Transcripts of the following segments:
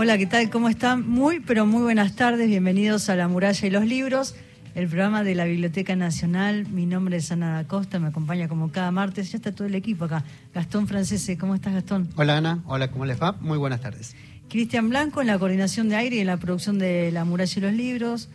Hola, ¿qué tal? ¿Cómo están? Muy, pero muy buenas tardes. Bienvenidos a La Muralla y los Libros, el programa de la Biblioteca Nacional. Mi nombre es Ana da Costa, me acompaña como cada martes. Ya está todo el equipo acá. Gastón Francese, ¿cómo estás, Gastón? Hola, Ana. Hola, ¿cómo les va? Muy buenas tardes. Cristian Blanco en la coordinación de aire y en la producción de La Muralla y los Libros.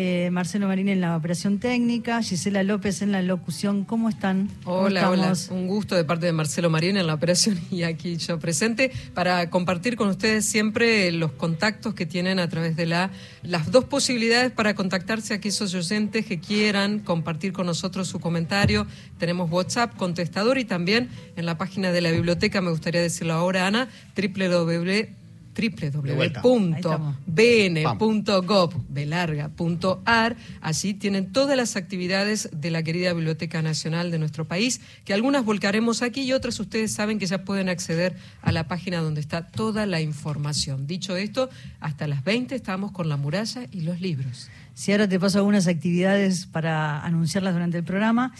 Eh, Marcelo Marín en la operación técnica, Gisela López en la locución. ¿Cómo están? hola, hola. Un gusto de parte de Marcelo Marín en la operación y aquí yo presente para compartir con ustedes siempre los contactos que tienen a través de la, las dos posibilidades para contactarse a aquellos oyentes que quieran compartir con nosotros su comentario. Tenemos WhatsApp, contestador y también en la página de la biblioteca, me gustaría decirlo ahora, Ana, www www.bn.gov.ar. Allí tienen todas las actividades de la querida Biblioteca Nacional de nuestro país, que algunas volcaremos aquí y otras ustedes saben que ya pueden acceder a la página donde está toda la información. Dicho esto, hasta las 20 estamos con la muralla y los libros. Si ahora te paso algunas actividades para anunciarlas durante el programa.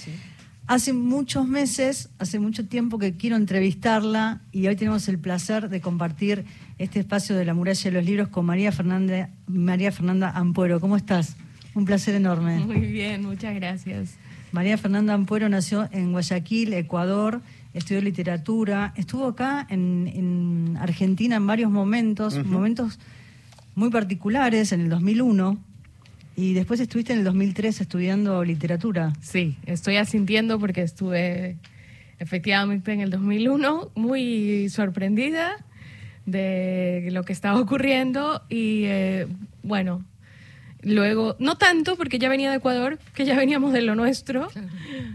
Hace muchos meses, hace mucho tiempo que quiero entrevistarla y hoy tenemos el placer de compartir este espacio de la muralla de los libros con María Fernanda, María Fernanda Ampuero. ¿Cómo estás? Un placer enorme. Muy bien, muchas gracias. María Fernanda Ampuero nació en Guayaquil, Ecuador, estudió literatura, estuvo acá en, Argentina en varios momentos, momentos muy particulares, en el 2001, y después estuviste en el 2003 estudiando literatura. Sí, estoy asintiendo porque estuve efectivamente en el 2001 muy sorprendida de lo que estaba ocurriendo y eh, bueno, luego, no tanto porque ya venía de Ecuador, que ya veníamos de lo nuestro,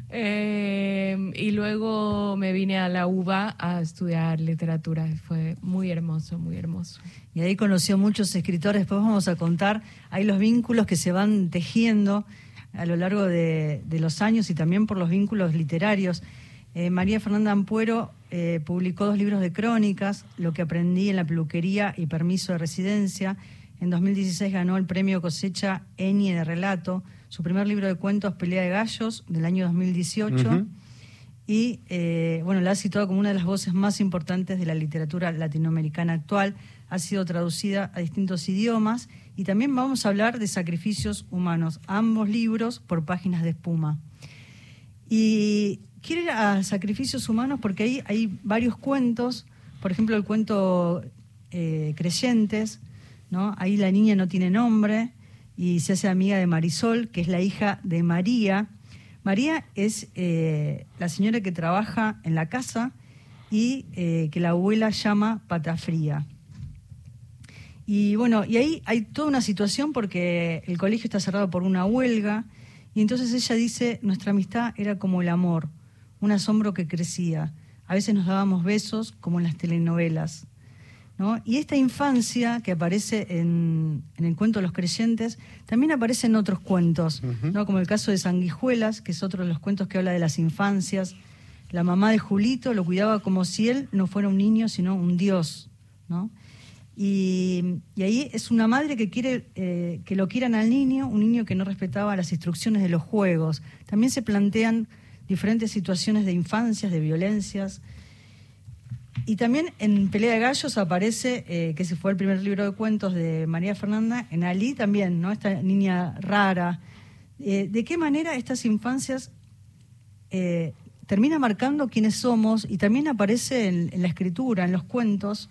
eh, y luego me vine a la UBA a estudiar literatura, fue muy hermoso, muy hermoso. Y ahí conoció muchos escritores, después vamos a contar, hay los vínculos que se van tejiendo a lo largo de, de los años y también por los vínculos literarios. Eh, María Fernanda Ampuero eh, publicó dos libros de crónicas, Lo que aprendí en la peluquería y Permiso de residencia. En 2016 ganó el premio Cosecha Eni de Relato, su primer libro de cuentos, Pelea de Gallos, del año 2018. Y eh, bueno, la ha situado como una de las voces más importantes de la literatura latinoamericana actual. Ha sido traducida a distintos idiomas y también vamos a hablar de sacrificios humanos, ambos libros por páginas de espuma. Y quiero ir a sacrificios humanos porque ahí hay varios cuentos, por ejemplo el cuento eh, Creyentes, ¿no? ahí la niña no tiene nombre y se hace amiga de Marisol, que es la hija de María. María es eh, la señora que trabaja en la casa y eh, que la abuela llama patafría. Y bueno, y ahí hay toda una situación porque el colegio está cerrado por una huelga y entonces ella dice, nuestra amistad era como el amor un asombro que crecía. A veces nos dábamos besos como en las telenovelas. ¿no? Y esta infancia que aparece en, el cuento de los creyentes también aparece en otros cuentos, ¿no? como el caso de Sanguijuelas, que es otro de los cuentos que habla de las infancias. La mamá de Julito lo cuidaba como si él no fuera un niño, sino un dios. ¿no? Y, ahí es una madre que quiere eh, que lo quieran al niño, un niño que no respetaba las instrucciones de los juegos. También se plantean diferentes situaciones de infancias, de violencias. Y también en Pelea de Gallos aparece, eh, que ese fue el primer libro de cuentos de María Fernanda, en Ali también, ¿no? Esta niña rara. Eh, ¿De qué manera estas infancias eh, terminan marcando quiénes somos y también aparece en, la escritura, en los cuentos,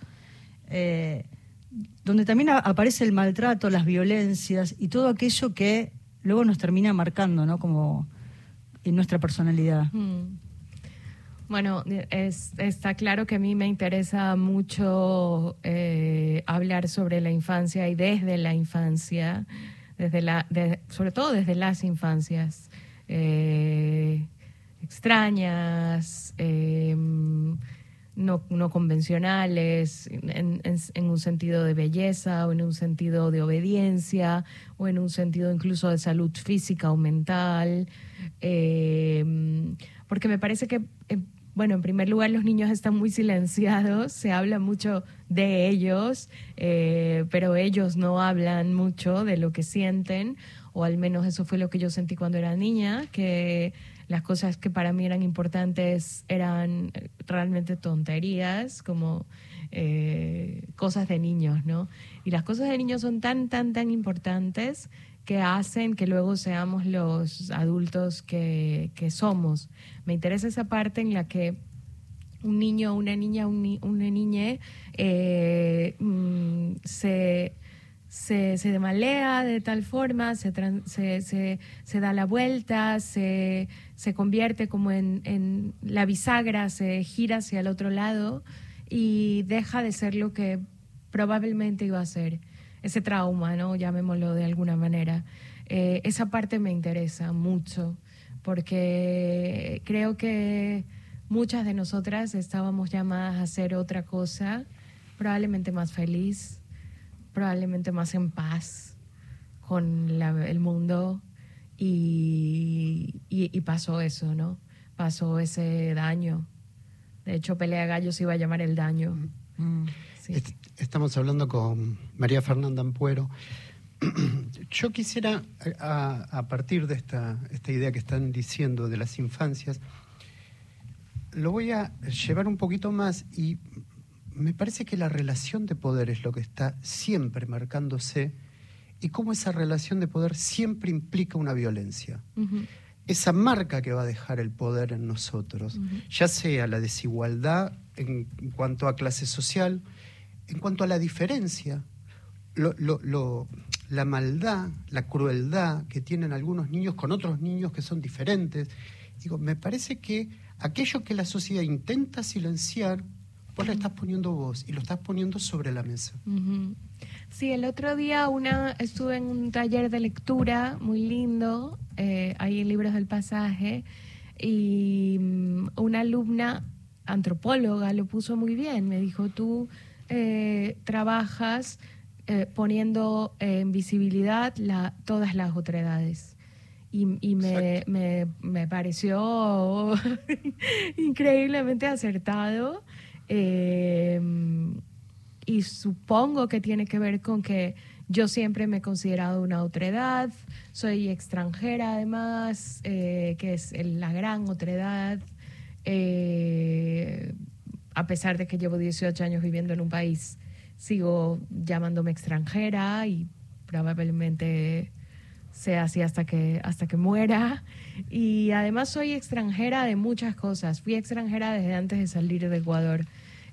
donde también aparece el maltrato, las violencias y todo aquello que luego nos termina marcando, ¿no? Como, en nuestra personalidad. Mm. Bueno, está claro que a mí me interesa mucho eh, hablar sobre la infancia y desde la infancia, desde la, sobre todo desde las infancias eh, extrañas, em, no, no, convencionales, en, en, un sentido de belleza o en un sentido de obediencia o en un sentido incluso de salud física o mental. Eh, porque me parece que, eh, bueno, en primer lugar los niños están muy silenciados, se habla mucho de ellos, eh, pero ellos no hablan mucho de lo que sienten o al menos eso fue lo que yo sentí cuando era niña, que las cosas que para mí eran importantes eran realmente tonterías, como eh, cosas de niños, ¿no? Y las cosas de niños son tan, tan, tan importantes que hacen que luego seamos los adultos que, que somos. Me interesa esa parte en la que un niño, una niña, una niña eh, mm, se, se, se demalea de tal forma, se, se, se, da la vuelta, se, se convierte como en, en la bisagra, se gira hacia el otro lado y deja de ser lo que probablemente iba a ser. Ese trauma, ¿no? Llamémoslo de alguna manera. Eh, esa parte me interesa mucho porque creo que muchas de nosotras estábamos llamadas a hacer otra cosa, probablemente más feliz, probablemente más en paz con el mundo y, pasó eso, ¿no? Pasó ese daño. De hecho, Pelea Gallos iba a llamar el daño. Mm. Estamos hablando con María Fernanda Ampuero. Yo quisiera, a, partir de esta, esta idea que están diciendo de las infancias, lo voy a llevar un poquito más y me parece que la relación de poder es lo que está siempre marcándose y cómo esa relación de poder siempre implica una violencia. Esa marca que va a dejar el poder en nosotros, ya sea la desigualdad en, cuanto a clase social, en cuanto a la diferencia, la maldad, la crueldad que tienen algunos niños con otros niños que son diferentes. Digo, me parece que aquello que la sociedad intenta silenciar, vos lo estás poniendo vos y lo estás poniendo sobre la mesa. Sí, el otro día una estuve en un taller de lectura muy lindo, eh, ahí en Libros del Pasaje, y mm, una alumna antropóloga lo puso muy bien. Me dijo, tú eh, trabajas eh, poniendo en visibilidad la, todas las otredades y, me, me, pareció increíblemente acertado. Em, y supongo que tiene que ver con que yo siempre me he considerado una otredad, soy extranjera además, eh, que es la gran otredad, eh, a pesar de que llevo 18 años viviendo en un país, sigo llamándome extranjera y probablemente sea así hasta que, hasta que muera. Y además soy extranjera de muchas cosas. Fui extranjera desde antes de salir de Ecuador.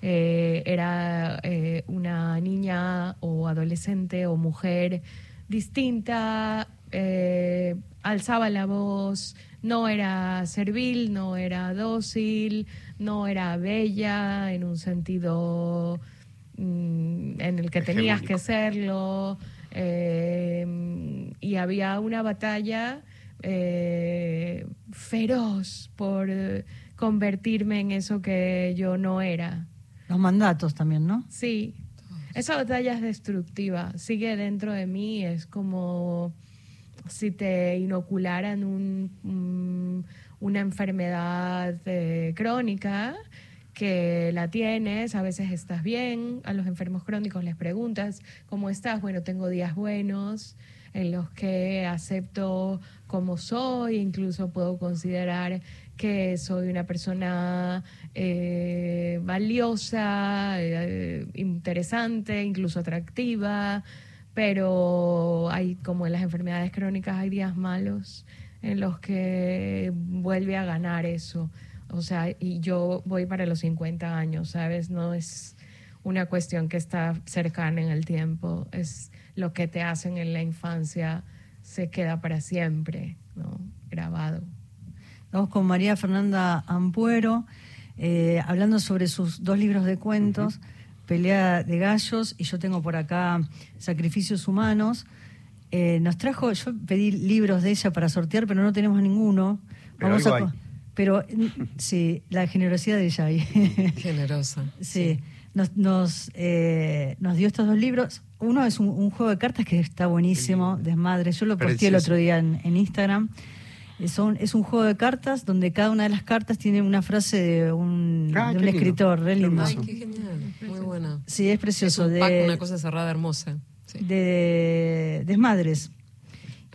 Eh, era eh, una niña o adolescente o mujer distinta, eh, alzaba la voz, no era servil, no era dócil, no era bella en un sentido mm, en el que tenías que serlo. Eh, y había una batalla eh, feroz por convertirme en eso que yo no era. Los mandatos también, ¿no? Sí. Esa batalla es destructiva, sigue dentro de mí, es como si te inocularan un, una enfermedad eh, crónica que la tienes, a veces estás bien, a los enfermos crónicos les preguntas, ¿cómo estás? Bueno, tengo días buenos en los que acepto como soy, incluso puedo considerar que soy una persona eh, valiosa, eh, interesante, incluso atractiva, pero hay como en las enfermedades crónicas hay días malos en los que vuelve a ganar eso o sea, y yo voy para los 50 años, ¿sabes? No es una cuestión que está cercana en el tiempo, es lo que te hacen en la infancia, se queda para siempre, ¿no? Grabado. Vamos con María Fernanda Ampuero, eh, hablando sobre sus dos libros de cuentos, Pelea de Gallos, y yo tengo por acá Sacrificios Humanos. Eh, nos trajo, yo pedí libros de ella para sortear, pero no tenemos ninguno. Vamos a, pero sí, la generosidad de ella ahí. Generosa. sí, Nos, nos, eh, nos, dio estos dos libros. Uno es un, juego de cartas que está buenísimo, Desmadre. Yo lo posté el otro día en, Instagram. Es un, es un juego de cartas donde cada una de las cartas tiene una frase de un, ah, de un escritor, re lindo. Ay, qué genial, muy buena. Sí, es precioso. Es un pack, una cosa cerrada hermosa. De desmadres.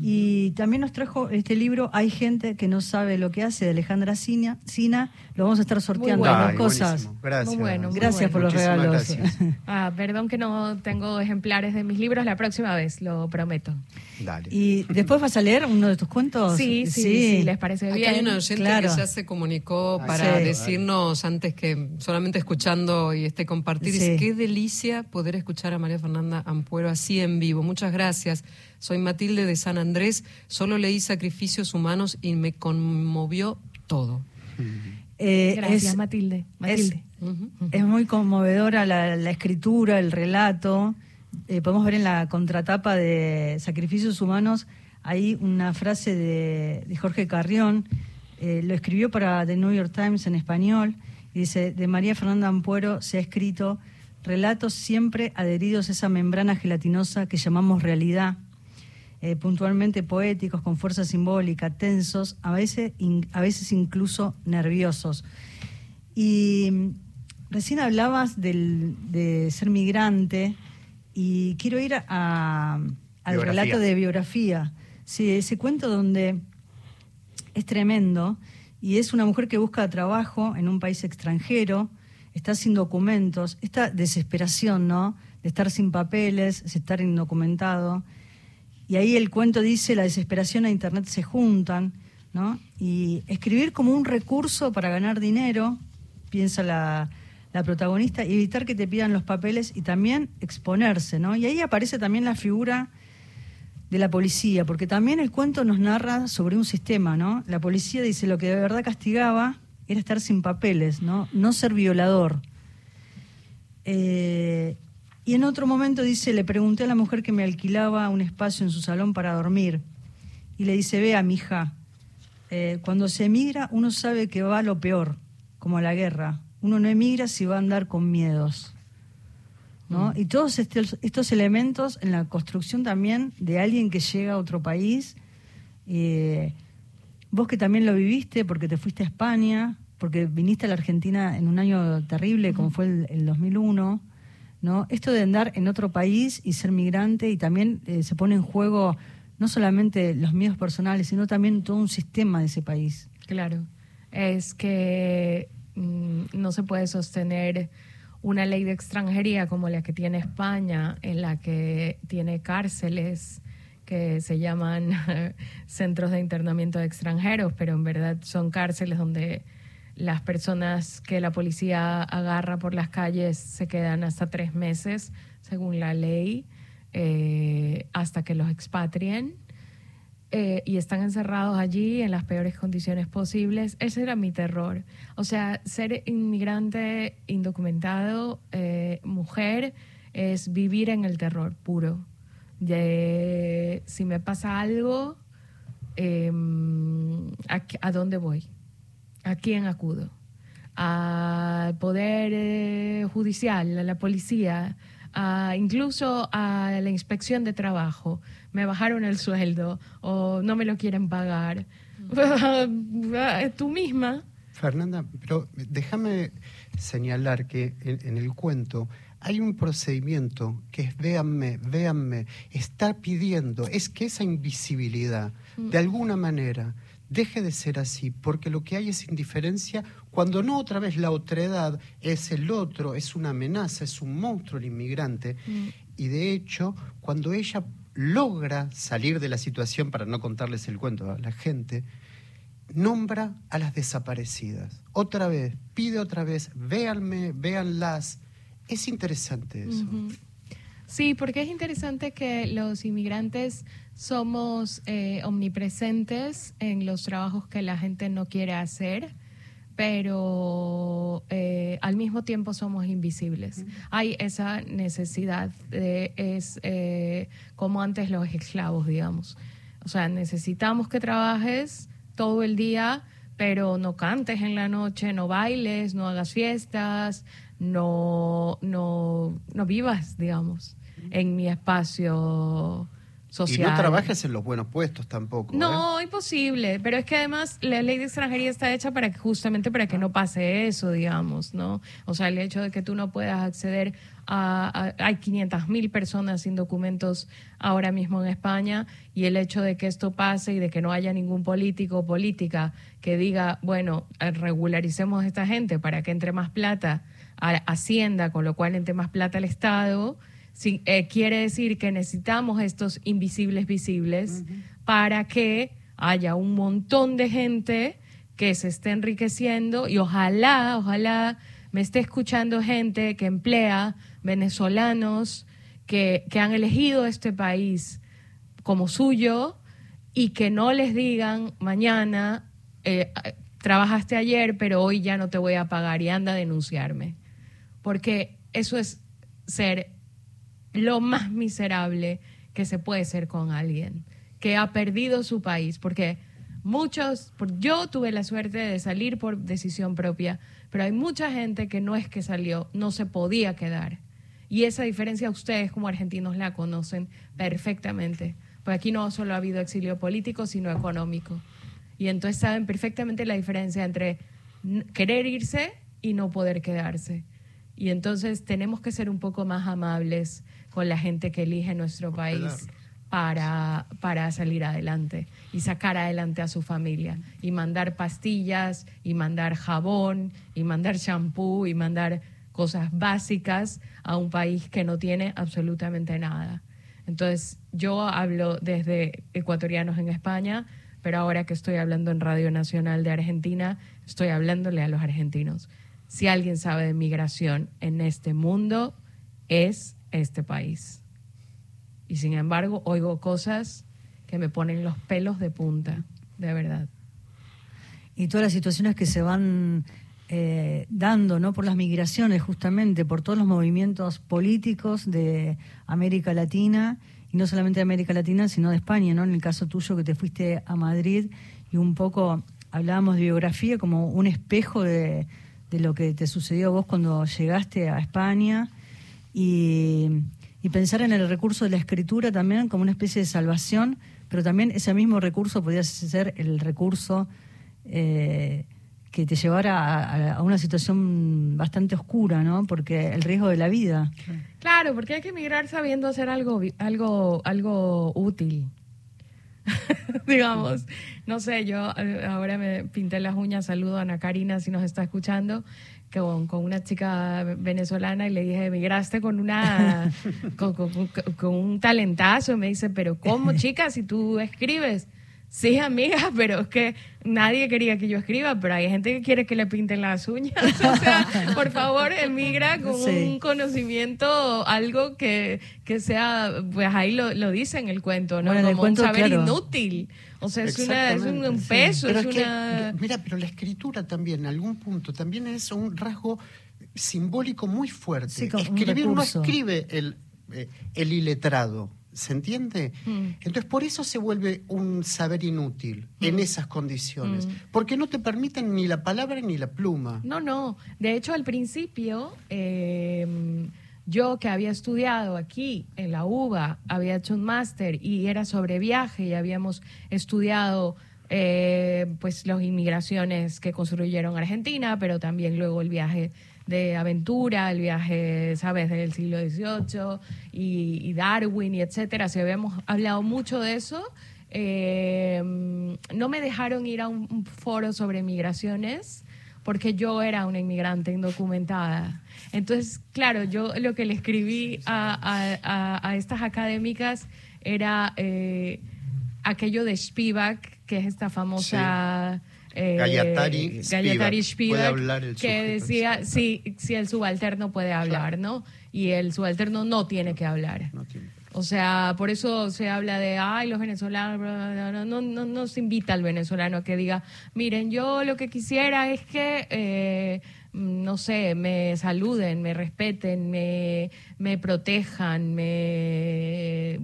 Y también nos trajo este libro Hay gente que no sabe lo que hace de Alejandra Sina. Sina. Lo vamos a estar sorteando bueno. las Ay, cosas. buenísimo. Gracias. Muy bueno, muy Gracias por los Muchísimas regalos. gracias. Ah, perdón que no tengo ejemplares de mis libros la próxima vez, lo prometo. Dale. ¿Y después vas a leer uno de tus cuentos? Sí, sí, sí, les parece Acá bien. hay una oyente claro. que ya se comunicó para sí. decirnos antes que solamente escuchando y este compartir, dice, Sí. qué delicia poder escuchar a María Fernanda Ampuero así en vivo. Muchas gracias. Soy Matilde de San Andrés, solo leí Sacrificios Humanos y me conmovió todo. Eh, Gracias, es- Matilde. Matilde. Es muy conmovedora la, la escritura, el relato. Eh, podemos ver en la contratapa de Sacrificios Humanos, hay una frase de, de Jorge Carrión, eh, lo escribió para The New York Times en español, y dice, de María Fernanda Ampuero se ha escrito relatos siempre adheridos a esa membrana gelatinosa que llamamos realidad, eh, puntualmente poéticos, con fuerza simbólica, tensos, a veces, in- a veces incluso nerviosos. Y mm, recién hablabas del- de ser migrante y quiero ir a- al Biografía. relato de biografía. Sí, ese cuento donde es tremendo y es una mujer que busca trabajo en un país extranjero, está sin documentos, esta desesperación, ¿no? De estar sin papeles, de estar indocumentado. Y ahí el cuento dice, la desesperación e Internet se juntan, ¿no? Y escribir como un recurso para ganar dinero, piensa la, la protagonista, y evitar que te pidan los papeles y también exponerse, ¿no? Y ahí aparece también la figura de la policía, porque también el cuento nos narra sobre un sistema, ¿no? La policía dice lo que de verdad castigaba era estar sin papeles, ¿no? No ser violador. Eh, y en otro momento dice, le pregunté a la mujer que me alquilaba un espacio en su salón para dormir. Y le dice, vea, mija, eh, cuando se emigra uno sabe que va a lo peor, como a la guerra. Uno no emigra si va a andar con miedos. ¿no? Y todos estos, estos elementos en la construcción también de alguien que llega a otro país. eh, vos que también lo viviste porque te fuiste a España, porque viniste a la Argentina en un año terrible como fue el, el 2001. ¿No? Esto de andar en otro país y ser migrante y también eh, se pone en juego no solamente los miedos personales, sino también todo un sistema de ese país. Claro, es que mm, no se puede sostener una ley de extranjería como la que tiene España, en la que tiene cárceles que se llaman centros de internamiento de extranjeros, pero en verdad son cárceles donde las personas que la policía agarra por las calles se quedan hasta tres meses, según la ley, eh, hasta que los expatrien eh, y están encerrados allí en las peores condiciones posibles. Ese era mi terror. O sea, ser inmigrante indocumentado, eh, mujer, es vivir en el terror puro. Si me pasa algo, eh, ¿a, qué- a dónde voy? ¿A quién acudo? Al poder eh, judicial, a la policía, a- incluso a la inspección de trabajo. Me bajaron el sueldo o no me lo quieren pagar. Tú misma. Fernanda, pero déjame señalar que en, en el cuento hay un procedimiento que es véanme, véanme, está pidiendo, es que esa invisibilidad, de alguna manera, deje de ser así, porque lo que hay es indiferencia, cuando no otra vez la otredad es el otro, es una amenaza, es un monstruo el inmigrante, y de hecho, cuando ella logra salir de la situación, para no contarles el cuento a la gente, nombra a las desaparecidas. Otra vez, pide otra vez, véanme, véanlas. Es interesante eso. Sí, porque es interesante que los inmigrantes somos eh, omnipresentes en los trabajos que la gente no quiere hacer, pero eh, al mismo tiempo somos invisibles. Hay esa necesidad, de, es eh, como antes los esclavos, digamos. O sea, necesitamos que trabajes todo el día, pero no cantes en la noche, no bailes, no hagas fiestas, no, no, no vivas, digamos, en mi espacio y no trabajes en los buenos puestos tampoco. No, ¿eh? imposible. Pero es que además la ley de extranjería está hecha para que, justamente para que no pase eso, digamos, ¿no? O sea, el hecho de que tú no puedas acceder a... hay 500 mil personas sin documentos ahora mismo en España y el hecho de que esto pase y de que no haya ningún político o política que diga, bueno, regularicemos a esta gente para que entre más plata a Hacienda, con lo cual entre más plata al Estado Sí, eh, quiere decir que necesitamos estos invisibles visibles para que haya un montón de gente que se esté enriqueciendo y ojalá, ojalá me esté escuchando gente que emplea venezolanos que, que han elegido este país como suyo y que no les digan mañana, eh, trabajaste ayer, pero hoy ya no te voy a pagar y anda a denunciarme. Porque eso es ser lo más miserable que se puede ser con alguien que ha perdido su país, porque muchos, yo tuve la suerte de salir por decisión propia, pero hay mucha gente que no es que salió, no se podía quedar. Y esa diferencia ustedes como argentinos la conocen perfectamente, porque aquí no solo ha habido exilio político, sino económico. Y entonces saben perfectamente la diferencia entre querer irse y no poder quedarse. Y entonces tenemos que ser un poco más amables con la gente que elige nuestro país para, para salir adelante y sacar adelante a su familia y mandar pastillas y mandar jabón y mandar shampoo y mandar cosas básicas a un país que no tiene absolutamente nada. Entonces, yo hablo desde ecuatorianos en España, pero ahora que estoy hablando en Radio Nacional de Argentina, estoy hablándole a los argentinos. Si alguien sabe de migración en este mundo, es este país. Y sin embargo, oigo cosas que me ponen los pelos de punta, de verdad. Y todas las situaciones que se van eh, dando, ¿no? Por las migraciones, justamente, por todos los movimientos políticos de América Latina, y no solamente de América Latina, sino de España, ¿no? En el caso tuyo que te fuiste a Madrid y un poco hablábamos de biografía como un espejo de, de lo que te sucedió a vos cuando llegaste a España y, pensar en el recurso de la escritura también como una especie de salvación, pero también ese mismo recurso podría ser el recurso eh, que te llevara a, una situación bastante oscura, ¿no? Porque el riesgo de la vida. Claro, porque hay que emigrar sabiendo hacer algo, algo, algo útil. digamos, no sé, yo eh, ahora me pinté las uñas, saludo a Ana Karina si nos está escuchando, con, con una chica venezolana y le dije, emigraste con una con, con, un talentazo. me dice, pero ¿cómo, chica, si tú escribes? Sí, amiga, pero es que nadie quería que yo escriba, pero hay gente que quiere que le pinten las uñas. O sea, por favor, emigra con un conocimiento, algo que, que sea, pues ahí lo, lo dice en el cuento, ¿no? Como un saber inútil. O sea, es, una, es un, peso, es, una... mira, pero la escritura también, en algún punto, también es un rasgo simbólico muy fuerte. Escribir no escribe el, eh, el iletrado. ¿Se entiende? Mm. Entonces, por eso se vuelve un saber inútil en mm. esas condiciones, mm. porque no te permiten ni la palabra ni la pluma. No, no. De hecho, al principio, eh, yo que había estudiado aquí en la UBA, había hecho un máster y era sobre viaje y habíamos estudiado eh, pues las inmigraciones que construyeron Argentina, pero también luego el viaje de aventura, el viaje, ¿sabes?, del siglo XVIII y, Darwin y etcétera. Si habíamos hablado mucho de eso. Eh, no me dejaron ir a un, foro sobre migraciones porque yo era una inmigrante indocumentada. Entonces, claro, yo lo que le escribí a, estas académicas era eh, aquello de Spivak, que es esta famosa... Eh, Gallatari, Spivak, que decía si, si el subalterno puede hablar, ¿no? Y el subalterno no tiene que hablar. O sea, por eso se habla de, ay, los venezolanos, no, no, no, no se invita al venezolano a que diga, miren, yo lo que quisiera es que eh, no sé, me saluden, me respeten, me, me protejan, me,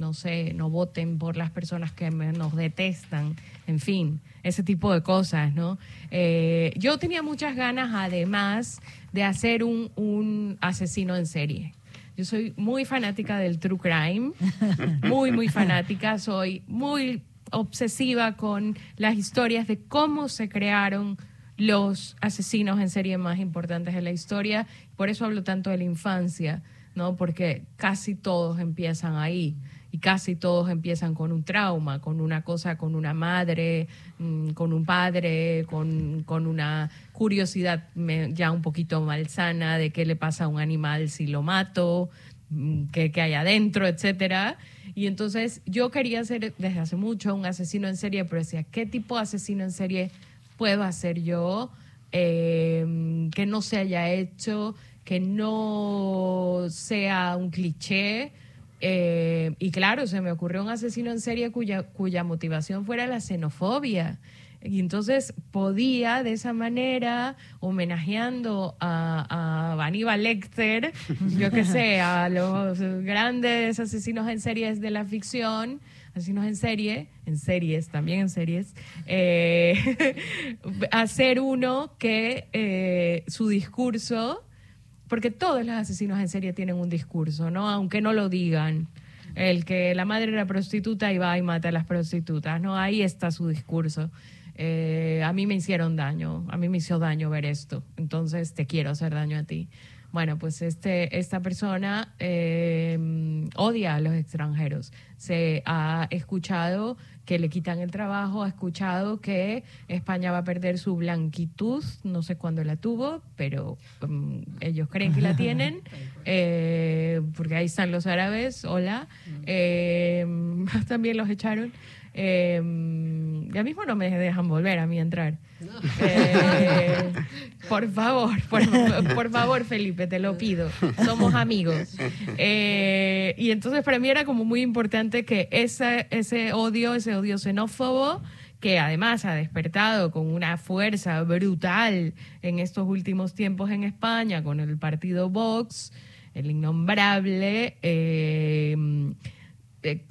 no sé, no voten por las personas que nos detestan, en fin, ese tipo de cosas, ¿no? Eh, yo tenía muchas ganas, además, de hacer un, un asesino en serie. Yo soy muy fanática del true crime, muy, muy fanática. Soy muy obsesiva con las historias de cómo se crearon los asesinos en serie más importantes de la historia. Por eso hablo tanto de la infancia, ¿no? Porque casi todos empiezan ahí y casi todos empiezan con un trauma, con una cosa, con una madre, mm, con un padre, con, con una curiosidad ya un poquito malsana de qué le pasa a un animal si lo mato, mm, qué, qué hay adentro, etcétera. Y entonces yo quería ser desde hace mucho un asesino en serie, pero decía, ¿qué tipo de asesino en serie puedo hacer yo em, que no se haya hecho, que no sea un cliché. Eh, y claro, se me ocurrió un asesino en serie cuya, motivación fuera la xenofobia. Y entonces podía de esa manera, homenajeando a, a Lecter, yo qué sé, a los grandes asesinos en series de la ficción, asesinos en serie, en series, también en series, eh, hacer uno que eh, su discurso, porque todos los asesinos en serie tienen un discurso, ¿no? Aunque no lo digan. El que la madre era prostituta y va y mata a las prostitutas, ¿no? Ahí está su discurso. Eh, a mí me hicieron daño, a mí me hizo daño ver esto, entonces te quiero hacer daño a ti. Bueno, pues este, esta persona eh, odia a los extranjeros. Se ha escuchado que le quitan el trabajo, ha escuchado que España va a perder su blanquitud, no sé cuándo la tuvo, pero um, ellos creen que la tienen, eh, porque ahí están los árabes, hola, eh, también los echaron. Eh, ya mismo no me dejan volver a mí entrar. Eh, por favor, por, favor, Felipe, te lo pido. Somos amigos. Eh, y entonces para mí era como muy importante que ese, ese odio, ese odio xenófobo, que además ha despertado con una fuerza brutal en estos últimos tiempos en España con el partido Vox, el innombrable. Eh,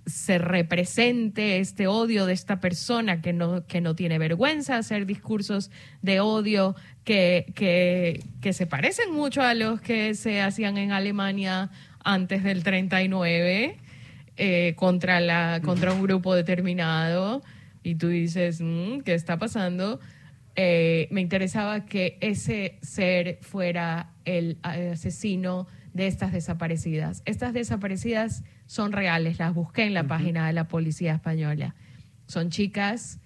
se represente este odio de esta persona que no, que no tiene vergüenza hacer discursos de odio que, que, que se parecen mucho a los que se hacían en Alemania antes del 39 eh, contra, la, contra un grupo determinado. Y tú dices, mm, ¿qué está pasando? Eh, me interesaba que ese ser fuera el asesino de estas desaparecidas. Estas desaparecidas son reales, las busqué en la página de la Policía Española. Son chicas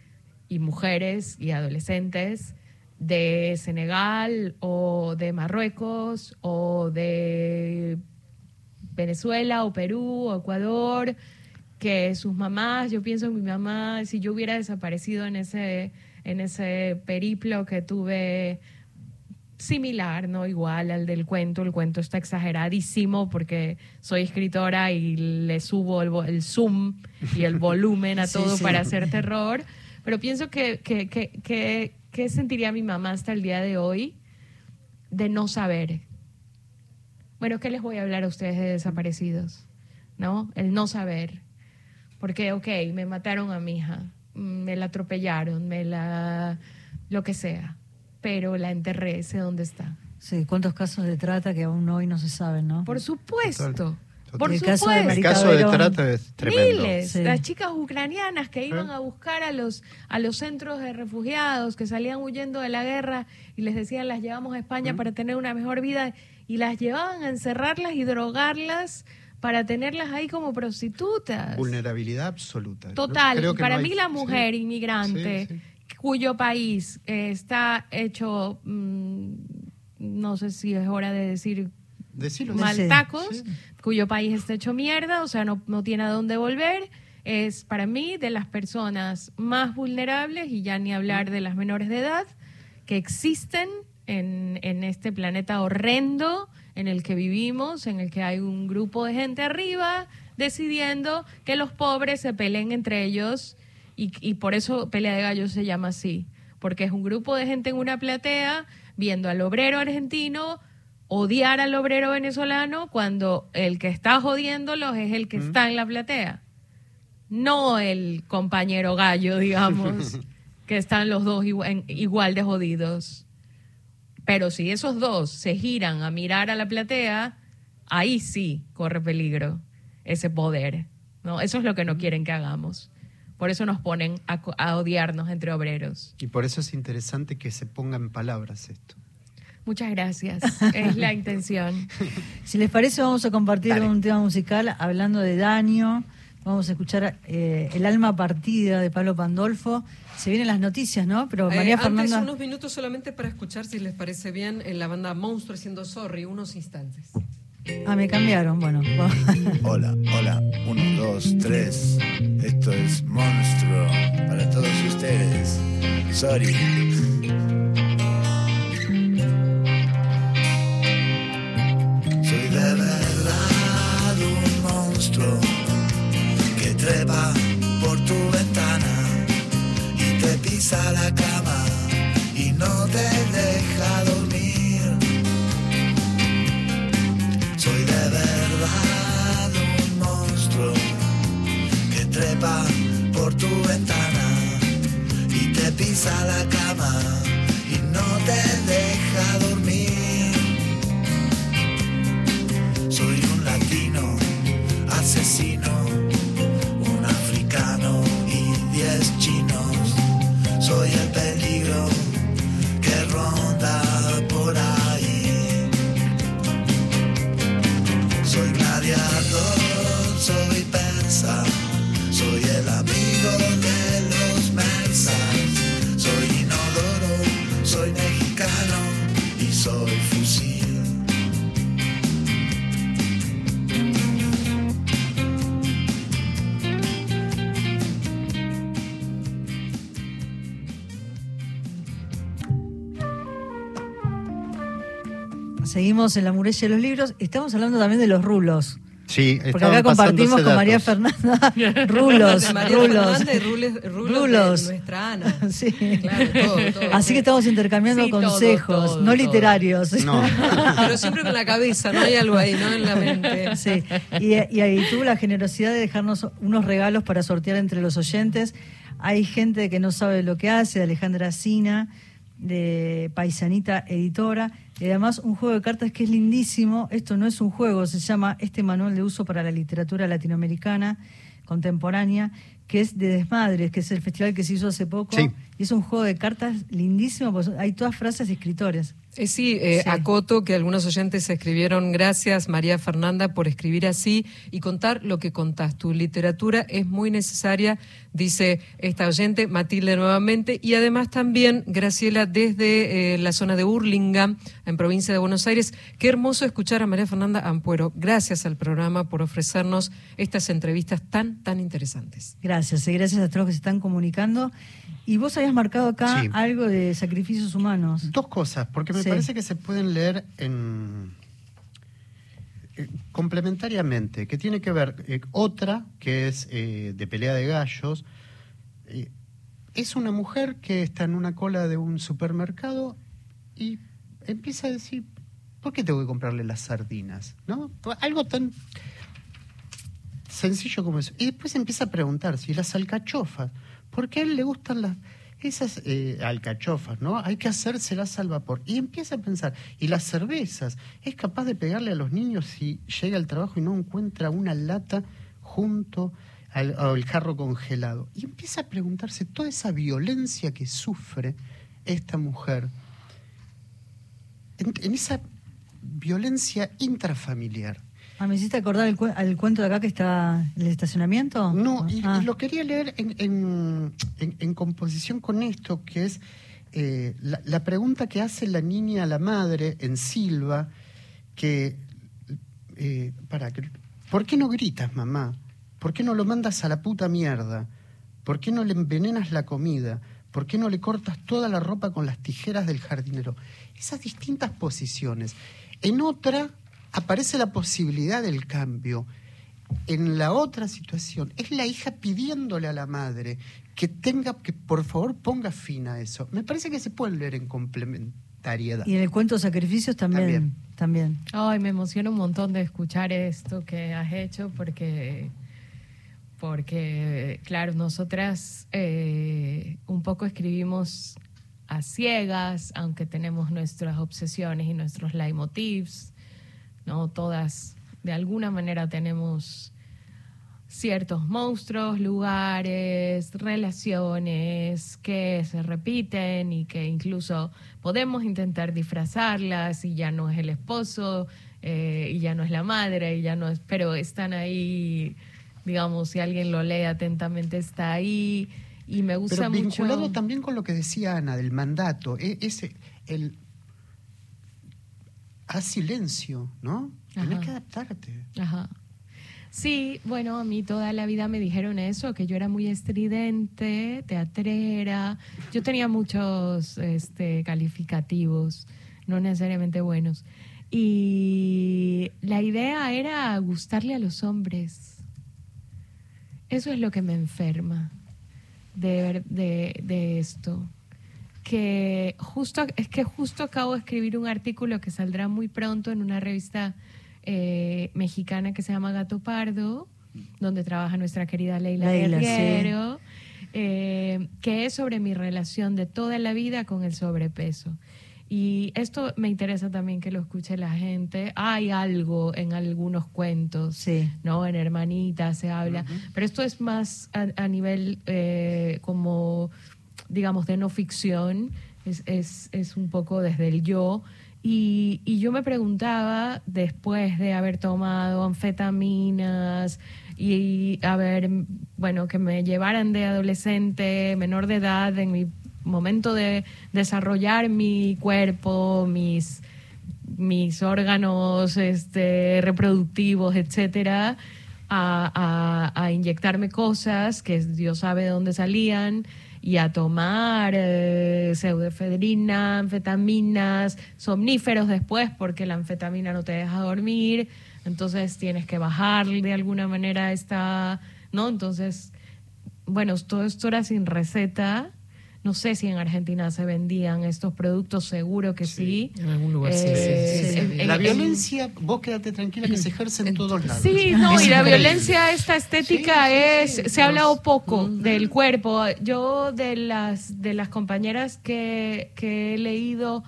y mujeres y adolescentes de Senegal o de Marruecos o de Venezuela o Perú o Ecuador, que sus mamás, yo pienso en mi mamá, si yo hubiera desaparecido en ese, en ese periplo que tuve similar, no igual al del cuento. El cuento está exageradísimo porque soy escritora y le subo el, zoom y el volumen a todo para hacer terror. Pero pienso que, que, que, que, sentiría mi mamá hasta el día de hoy de no saber. Bueno, ¿qué les voy a hablar a ustedes de desaparecidos? ¿No? El no saber. Porque, ok, me mataron a mi hija, me la atropellaron, me la... lo que sea pero la enterré, sé dónde está. Sí, cuántos casos de trata que aún hoy no se saben, ¿no? Por supuesto. Por el supuesto. Caso de, trata es tremendo. Miles. Las chicas ucranianas que iban a buscar a los, a los centros de refugiados, que salían huyendo de la guerra y les decían las llevamos a España para tener una mejor vida y las llevaban a encerrarlas y drogarlas para tenerlas ahí como prostitutas. Vulnerabilidad absoluta. Total. para mí la mujer inmigrante cuyo país eh, está hecho, mm, no sé si es hora de decir mal tacos, cuyo país está hecho mierda, o sea, no, no tiene a dónde volver, es para mí de las personas más vulnerables, y ya ni hablar de las menores de edad, que existen en, en este planeta horrendo en el que vivimos, en el que hay un grupo de gente arriba decidiendo que los pobres se peleen entre ellos y, por eso Pelea de Gallos se llama así, porque es un grupo de gente en una platea viendo al obrero argentino odiar al obrero venezolano cuando el que está jodiéndolos es el que está en la platea, no el compañero gallo, digamos, que están los dos igual, igual de jodidos. Pero si esos dos se giran a mirar a la platea, ahí sí corre peligro ese poder. ¿no? Eso es lo que no quieren que hagamos. Por eso nos ponen a, a odiarnos entre obreros. Y por eso es interesante que se ponga en palabras esto. Muchas gracias. Es la intención. Si les parece, vamos a compartir un tema musical hablando de daño. Vamos a escuchar eh, El alma partida de Pablo Pandolfo. Se vienen las noticias, ¿no? Pero Eh, María antes, Fernanda. unos minutos solamente para escuchar, si les parece bien, en la banda Monstruo haciendo Sorry, unos instantes. Ah, me cambiaron. Bueno, Hola, hola, uno, dos, tres. Esto es Monstruo para todos ustedes. Sorry. Soy de verdad un monstruo que trepa por tu ventana y te pisa la cama y no te deja dormir. Pisa la cama en la muralla de los libros. Estamos hablando también de los rulos. Sí, Porque acá compartimos con María. Fernanda rulos, de María rulos. Fernanda y rules, rulos, Rulos. de nuestra Ana. Sí. Claro, todo, todo. Así que estamos intercambiando Sí, todo, consejos, todo, no todo. literarios. No, Pero siempre con la cabeza, no hay algo ahí, ¿no? En la mente. Sí, y, y ahí tuvo la generosidad de dejarnos unos regalos para sortear entre los oyentes. Hay gente que no sabe lo que hace, de Alejandra Sina, de Paisanita Editora, y además un juego de cartas que es lindísimo. Esto no es un juego, se llama Este Manual de Uso para la Literatura Latinoamericana Contemporánea, que es de Desmadres, que es el festival que se hizo hace poco. Sí. Y es un juego de cartas lindísimo, pues hay todas frases de escritores. Eh, sí, eh, Sí. acoto que algunos oyentes escribieron gracias María Fernanda por escribir así y contar lo que contás. Tu literatura es muy necesaria, dice esta oyente, Matilde nuevamente, y además también Graciela desde eh, la zona de Hurlingham, en provincia de Buenos Aires. Qué hermoso escuchar a María Fernanda Ampuero. Gracias al programa por ofrecernos estas entrevistas tan, tan interesantes. Gracias, y gracias a todos los que se están comunicando. Y vos habías marcado acá Sí. algo de sacrificios humanos. dos cosas, porque me Sí. parece que se pueden leer en eh, complementariamente, que tiene que ver eh, otra que es eh, de pelea de gallos. eh, es una mujer que está en una cola de un supermercado y empieza a decir, ¿por qué tengo que comprarle las sardinas? ¿No? Algo tan sencillo como eso. Y después empieza a preguntar si las alcachofas, ¿por qué a él le gustan las esas eh, alcachofas, ¿no? Hay que hacérselas al vapor. Y empieza a pensar, ¿y las cervezas? ¿Es capaz de pegarle a los niños si llega al trabajo y no encuentra una lata junto al, al jarro congelado? Y empieza a preguntarse toda esa violencia que sufre esta mujer en esa violencia intrafamiliar. Ah, ¿Me hiciste acordar el, cu- cuento de acá que está el estacionamiento? No, y, Ah. lo quería leer en, en- en- en composición con esto, que es eh, la, la pregunta que hace la niña a la madre en Silva, que, eh, para, que- ¿por qué no gritas, mamá? ¿Por qué no lo mandas a la puta mierda? ¿Por qué no le envenenas la comida? ¿Por qué no le cortas toda la ropa con las tijeras del jardinero? Esas distintas posiciones. En otra aparece la posibilidad del cambio. En la otra situación es la hija pidiéndole a la madre que tenga, que por favor ponga fin a eso. Me parece que se pueden leer en complementariedad. Y en el cuento Sacrificios también. También. Ay, me emociona un montón de escuchar esto que has hecho porque, porque claro, nosotras eh, un poco escribimos a ciegas, aunque tenemos nuestras obsesiones y nuestros leitmotivs, ¿no? Todas, de alguna manera tenemos ciertos monstruos, lugares, relaciones que se repiten y que incluso podemos intentar disfrazarlas y ya no es el esposo eh, y ya no es la madre y ya no es, pero están ahí, digamos, si alguien lo lee atentamente está ahí y me gusta pero vinculado mucho. también con lo que decía Ana del mandato, e- ese el haz silencio, ¿no? Tienes que adaptarte. Ajá. Sí, bueno, a mí toda la vida me dijeron eso, que yo era muy estridente, teatrera. Yo tenía muchos este, calificativos, no necesariamente buenos. Y la idea era gustarle a los hombres. Eso es lo que me enferma de, de, de esto. Que justo, es que justo acabo de escribir un artículo que saldrá muy pronto en una revista eh, mexicana que se llama Gato Pardo, donde trabaja nuestra querida Leila, Leila, sí. Guerriero, eh, que es sobre mi relación de toda la vida con el sobrepeso. Y esto me interesa también que lo escuche la gente. Hay algo en algunos cuentos, Sí. ¿no? En Hermanita se habla, pero esto es más a, a nivel eh, como, digamos, de no ficción, es, es, es un poco desde el yo. Y, y yo me preguntaba, después de haber tomado anfetaminas y haber, bueno, que me llevaran de adolescente, menor de edad, en mi momento de desarrollar mi cuerpo, mis mis órganos este, reproductivos, etcétera, a, a- a inyectarme cosas que Dios sabe de dónde salían y a tomar eh, pseudoefedrina, anfetaminas, somníferos después porque la anfetamina no te deja dormir, entonces tienes que bajar de alguna manera esta, ¿no? Entonces, bueno, todo esto era sin receta. No sé si en Argentina se vendían estos productos, seguro que sí. En algún lugar sí, Eh, sí, sí, la en- violencia, vos quédate tranquila que se ejerce en todos lados. Sí, no, Es y la increíble. violencia esta estética es, sí. se ha hablado poco del cuerpo. Yo de las de las compañeras que, que he leído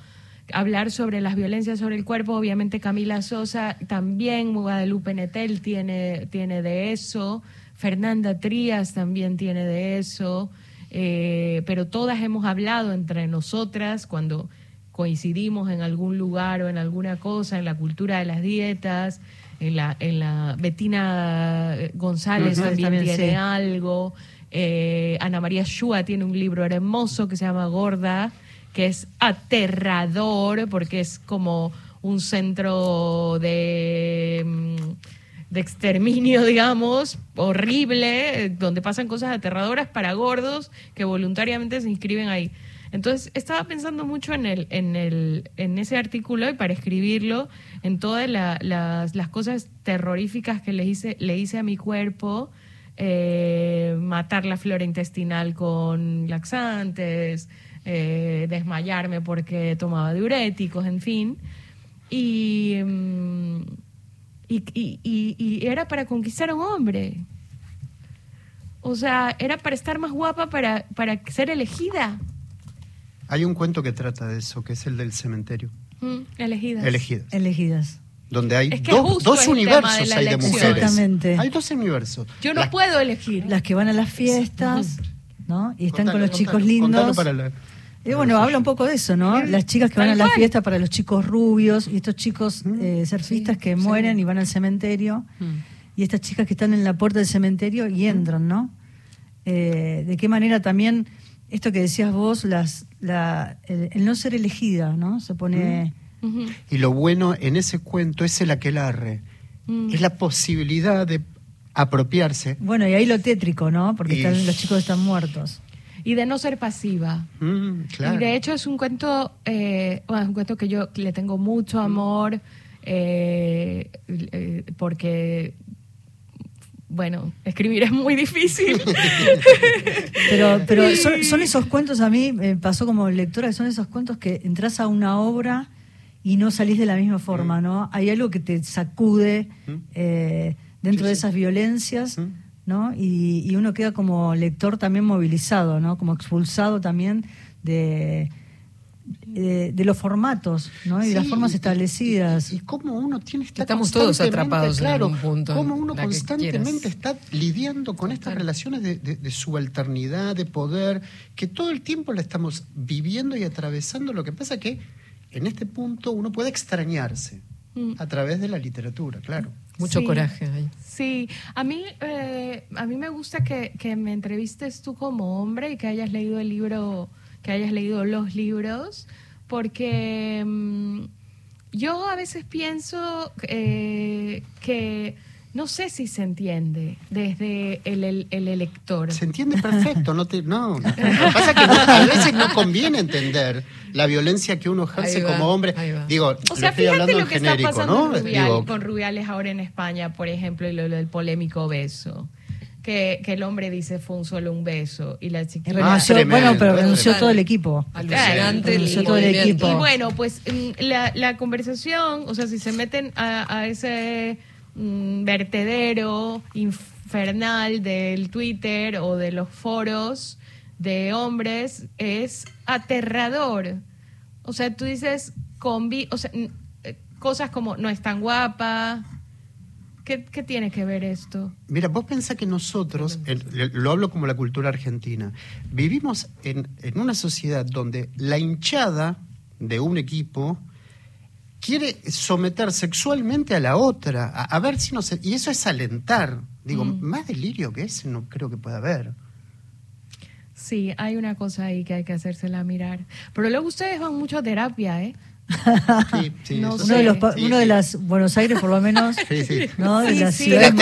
hablar sobre las violencias sobre el cuerpo, obviamente Camila Sosa, también Guadalupe Netel tiene, tiene de eso, Fernanda Trías también tiene de eso, eh, pero todas hemos hablado entre nosotras cuando coincidimos en algún lugar o en alguna cosa, en la cultura de las dietas, en la, en la Betina González Ujú, también, también, tiene sí. algo, eh, Ana María Shua tiene un libro hermoso que se llama Gorda, que es aterrador porque es como un centro de, mm, de exterminio, digamos, horrible, donde pasan cosas aterradoras para gordos que voluntariamente se inscriben ahí. Entonces, estaba pensando mucho en, el, en, el, en ese artículo y para escribirlo, en todas la- las, las cosas terroríficas que le hice, le hice a mi cuerpo, eh, matar la flora intestinal con laxantes, eh, desmayarme porque tomaba diuréticos, en fin. Y, mm, y, y- y- y era para conquistar a un hombre. O sea, era para estar más guapa, para, para ser elegida. Hay un cuento que trata de eso, que es el del cementerio. Mm, elegidas. Elegidas. Elegidas. Donde hay Es que dos, dos universos de hay de mujeres. Exactamente. Hay dos universos. Yo no Las- puedo elegir. Las que van a las fiestas, ¿no? Y están Contalo, con los contalo, chicos contalo lindos. para la- Y bueno, habla un poco de eso, ¿no? Las chicas que van a la cual. fiesta para los chicos rubios y estos chicos eh, surfistas que mueren y van al cementerio. Y estas chicas que están en la puerta del cementerio y entran, ¿no? Eh, de qué manera también, esto que decías vos, las, la, el, el no ser elegida, ¿no? Se pone... Y lo bueno en ese cuento es el aquelarre. Mm. Es la posibilidad de apropiarse. Bueno, y ahí lo tétrico, ¿no? Porque Y- están, los chicos están muertos. Y de no ser pasiva. Mm, claro. Y de hecho es un cuento, eh, bueno, es un cuento que yo le tengo mucho amor, eh, eh, porque, bueno, escribir es muy difícil. Pero, pero son, son esos cuentos, a mí me pasó como lectora, que son esos cuentos que entras a una obra y no salís de la misma forma, ¿no? Hay algo que te sacude eh, dentro de esas violencias, ¿no? Y, y uno queda como lector también movilizado, ¿no? Como expulsado también de, de los formatos, ¿no? Y de las formas establecidas. Y, y cómo uno tiene está Estamos todos constantemente, atrapados en claro, algún punto, Cómo uno constantemente está lidiando con estas relaciones de, de- de subalternidad, de poder, que todo el tiempo la estamos viviendo y atravesando. Lo que pasa que en este punto uno puede extrañarse Mm. a través de la literatura, claro. Mucho Sí. coraje ahí. Sí, a mí, eh, a mí me gusta que, que me entrevistes tú como hombre y que hayas leído el libro, que hayas leído los libros, porque mm, yo a veces pienso eh, que no sé si se entiende desde el, el, el elector. Se entiende perfecto, no te, no. Lo que pasa es que no- a veces no conviene entender la violencia que uno ejerce va, como hombre. Digo, O sea, estoy hablando fíjate lo en que está genérico, pasando ¿no? con, Rubial- Digo, con Rubiales ahora en España, por ejemplo, y lo, lo del polémico beso. Que, que el hombre dice fue un solo un beso y la renunció, tremendo, bueno, pero renunció tremendo. todo el equipo. Alucinante Renunció el todo el equipo. Y bueno, pues mm, la, la conversación, o sea, si se meten a, a ese mm, vertedero infernal del Twitter o de los foros de hombres, es aterrador. O sea, tú dices, convi o sea, eh, cosas como no es tan guapa. ¿Qué, qué tiene que ver esto? Mira, vos pensás que nosotros, en- lo hablo como la cultura argentina, vivimos en, en una sociedad donde la hinchada de un equipo quiere someter sexualmente a la otra, a, a ver si no se... Y eso es alentar. Digo, Mm. más delirio que ese no creo que pueda haber. Sí, hay una cosa ahí que hay que hacérsela mirar. Pero luego ustedes van mucho a terapia, ¿eh? Sí, sí, No eso Uno de, los, uno de sí. las Buenos Aires, por lo menos. ¿no? De las ciudades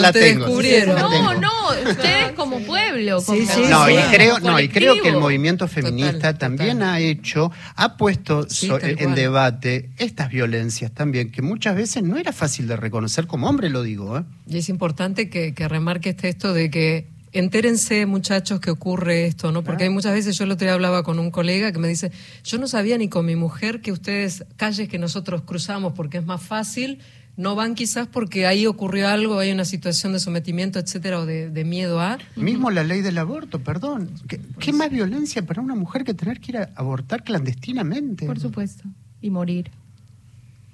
La tengo. descubrieron. La tengo. No, no, ustedes como pueblo, como, Sí, sí, no, sí. y creo, no, y creo que el movimiento feminista Total, también total. ha hecho, ha puesto Sí, so- tal en debate estas violencias también, que muchas veces no era fácil de reconocer como hombre, lo digo. ¿eh? Y es importante que, que remarques esto de que entérense, muchachos, que ocurre esto, ¿no? Porque hay muchas veces, yo el otro día hablaba con un colega que me dice, yo no sabía ni con mi mujer que ustedes, calles que nosotros cruzamos porque es más fácil, no van quizás porque ahí ocurrió algo, hay una situación de sometimiento, etcétera, o de, de miedo a. Mismo la ley del aborto, perdón. ¿Qué, qué más violencia para una mujer que tener que ir a abortar clandestinamente? Por supuesto. Y morir.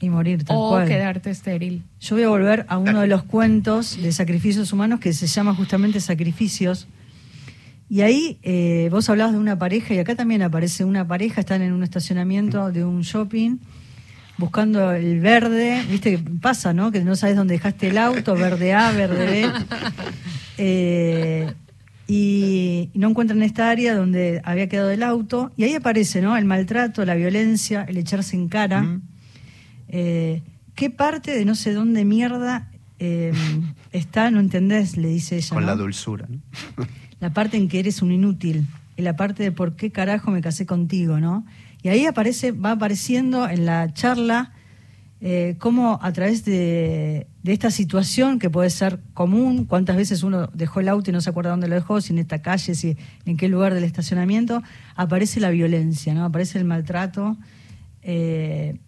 Y morir, tal O cual. quedarte estéril. Yo voy a volver a uno de los cuentos de sacrificios humanos que se llama justamente Sacrificios. Y ahí eh, vos hablabas de una pareja y acá también aparece una pareja, están en un estacionamiento de un shopping buscando el verde, viste que pasa, ¿no? Que no sabes dónde dejaste el auto, verde A, verde B. Eh, y, y no encuentran esta área donde había quedado el auto y ahí aparece, ¿no? El maltrato, la violencia, el echarse en cara. Mm. Eh, ¿Qué parte de no sé dónde mierda eh, está? No entendés, le dice ella. Con ¿no? la dulzura. ¿no? La parte en que eres un inútil. Y la parte de por qué carajo me casé contigo, ¿no? Y ahí aparece, va apareciendo en la charla eh, cómo a través de, de esta situación que puede ser común, cuántas veces uno dejó el auto y no se acuerda dónde lo dejó, si en esta calle, si en qué lugar del estacionamiento, aparece la violencia, ¿no? Aparece el maltrato eh,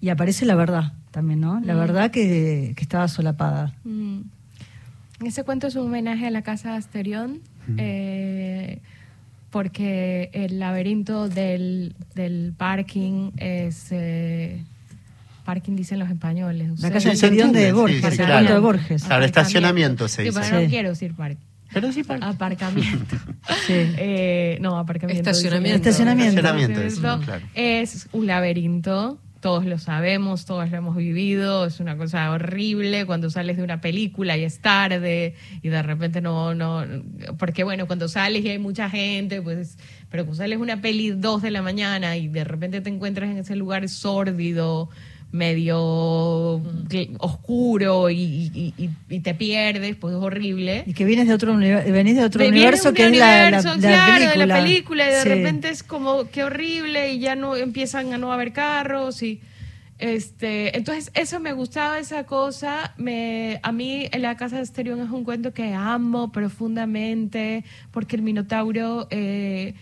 y aparece la verdad también, ¿no? La Mm. verdad que, que estaba solapada. Mm. Ese cuento es un homenaje a la casa de Asterión, eh, porque el laberinto del, del parking es... eh, parking dicen los españoles. La casa Sí, se Asterión de Borges, sí, sí, el claro. de Borges. Claro, estacionamiento se Sí, dice. pero no Sí. quiero decir parking. Pero sí, para- Aparcamiento. Sí. Eh, no, aparcamiento. Estacionamiento. Estacionamiento. Estacionamiento, Estacionamiento sí, claro. Es un laberinto, todos lo sabemos, todos lo hemos vivido, es una cosa horrible cuando sales de una película y es tarde y de repente no, no, porque bueno, cuando sales y hay mucha gente, pues, pero cuando sales una peli dos de la mañana y de repente te encuentras en ese lugar sórdido, medio que- oscuro y, y- y- y te pierdes, pues es horrible. Y que vienes de otro, venís de otro universo un que es la, la- universo, la claro, película. de la película y de Sí. repente es como qué horrible y ya no empiezan a no haber carros y este entonces eso me gustaba esa cosa me a mí la casa de Asterión es un cuento que amo profundamente porque el minotauro eh,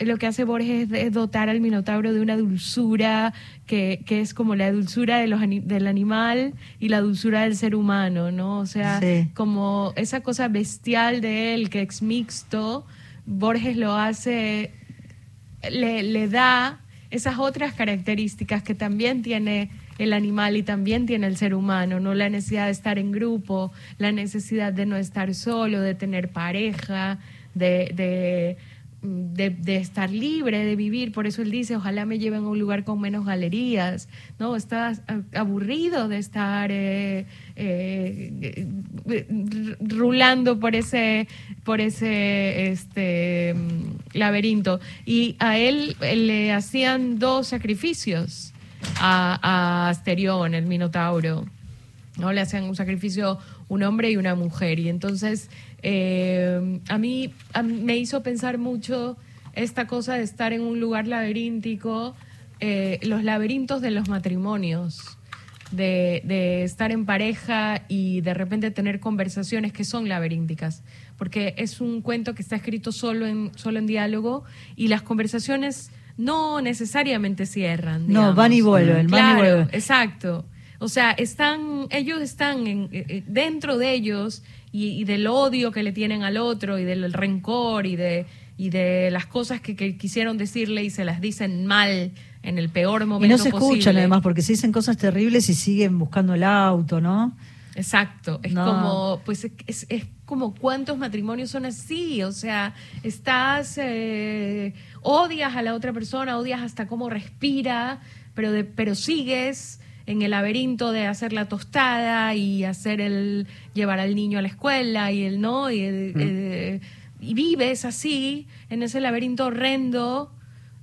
lo que hace Borges es, dotar al minotauro de una dulzura que, que es como la dulzura de los del animal y la dulzura del ser humano, ¿no? O sea, Sí. como esa cosa bestial de él que es mixto, Borges lo hace le, le da esas otras características que también tiene el animal y también tiene el ser humano, ¿no? La necesidad de estar en grupo, la necesidad de no estar solo, de tener pareja, de, de de, estar libre, de vivir. Por eso él dice, ojalá me lleven a un lugar con menos galerías. ¿no? Estás aburrido de estar eh, eh, rulando por ese, por ese este, laberinto. Y a él le hacían dos sacrificios a, a Asterión, el Minotauro. ¿no? Le hacían un sacrificio un hombre y una mujer. Y entonces eh, a, mí, me hizo pensar mucho esta cosa de estar en un lugar laberíntico, eh, los laberintos de los matrimonios. De, estar en pareja y de repente tener conversaciones que son laberínticas, porque es un cuento que está escrito solo en, solo en diálogo y las conversaciones no necesariamente cierran. No, van y vuelven, van y vuelven. Exacto. O sea, están, ellos están en, eh, dentro de ellos y, del odio que le tienen al otro y del rencor y de, y de las cosas que, quisieron decirle y se las dicen mal en el peor momento. Y no se escuchan además porque se dicen cosas terribles y siguen buscando el auto, ¿no? Exacto, es como, pues es, es, como cuántos matrimonios son así, o sea, estás, eh, odias a la otra persona, odias hasta cómo respira, pero, de, pero sigues en el laberinto de hacer la tostada y hacer el llevar al niño a la escuela y el no y, mm. eh, y vives así en ese laberinto horrendo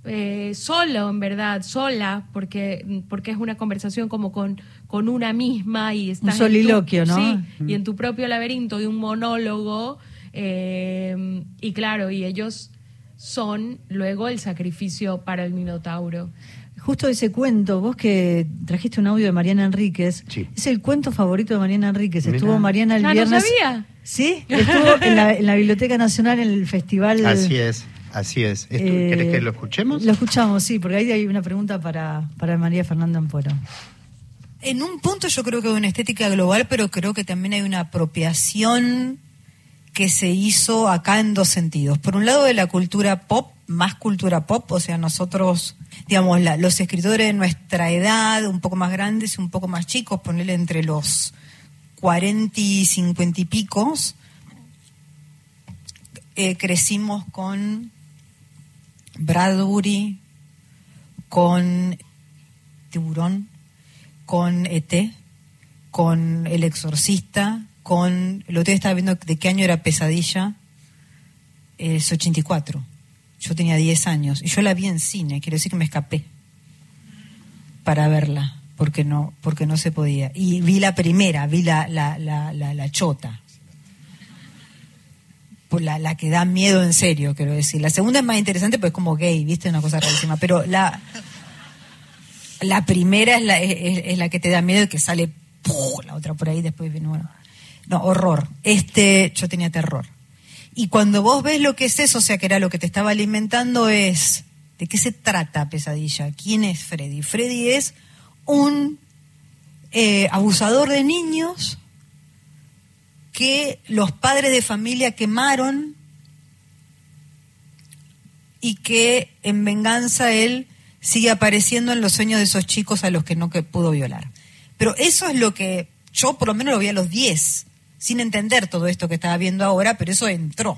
eh, solo en verdad sola porque porque es una conversación como con con una misma y estás un soliloquio no sí y mm. en tu propio laberinto de un monólogo eh, y claro y ellos son luego el sacrificio para el minotauro Justo ese cuento, vos que trajiste un audio de Mariana Enríquez, es el cuento favorito de Mariana Enríquez. Estuvo Mariana el ah, viernes. No sabía. Sí, estuvo en la, Biblioteca Nacional en el festival. Así es, así es. Eh, ¿Querés que lo escuchemos? Lo escuchamos, sí, porque ahí hay una pregunta para, para María Fernanda Ampuero. En un punto yo creo que hay una estética global, pero creo que también hay una apropiación que se hizo acá en dos sentidos. Por un lado de la cultura pop, más cultura pop, o sea, nosotros, digamos, los escritores de nuestra edad, un poco más grandes y un poco más chicos, ponerle entre los 40 y 50 y picos, eh, crecimos con Bradbury, con Tiburón, con ET, con El Exorcista, con. El otro día estaba viendo de qué año era Pesadilla. Es 84. Yo tenía 10 años. Y yo la vi en cine, quiero decir que me escapé para verla, porque no, porque no se podía. Y vi la primera, vi la, la, la, la, chota. La, la que da miedo en serio, quiero decir. La segunda es más interesante, pues es como gay, viste, una cosa rarísima. Pero la, la primera es la, es, la que te da miedo y que sale la otra por ahí, después viene, bueno. No, horror. Este, yo tenía terror. Y cuando vos ves lo que es eso, o sea, que era lo que te estaba alimentando, es ¿de qué se trata Pesadilla? ¿Quién es Freddy? Freddy es un eh, abusador de niños que los padres de familia quemaron y que en venganza él sigue apareciendo en los sueños de esos chicos a los que no pudo violar. Pero eso es lo que yo por lo menos lo vi a los 10 sin entender todo esto que estaba viendo ahora, pero eso entró.